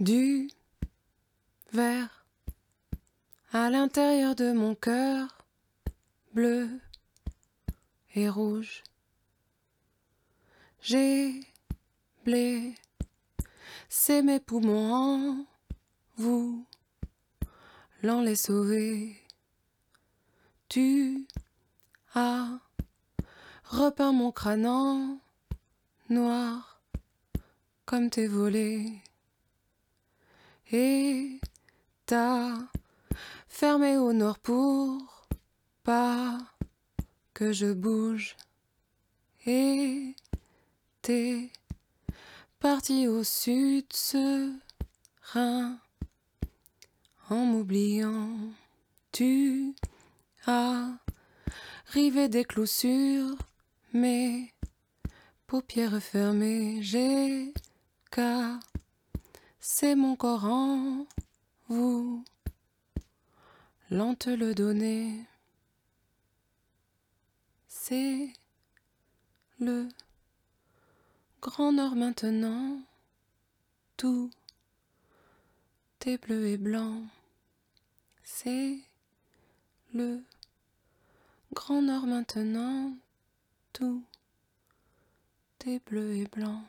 du vert à l'intérieur de mon cœur, bleu et rouge. J'ai blé, c'est mes poumons vous, l'en les sauver. Tu as repeint mon crâne en noir comme tes volets t'as fermé au nord pour pas que je bouge. Et t'es parti au sud serein en m'oubliant. Tu as rivé des clous sur mes paupières fermées. J'ai qu'à c'est mon corps en vous, l'en te le donner. C'est le grand nord maintenant, tout est bleu et blanc. C'est le grand nord maintenant, tout est bleu et blanc.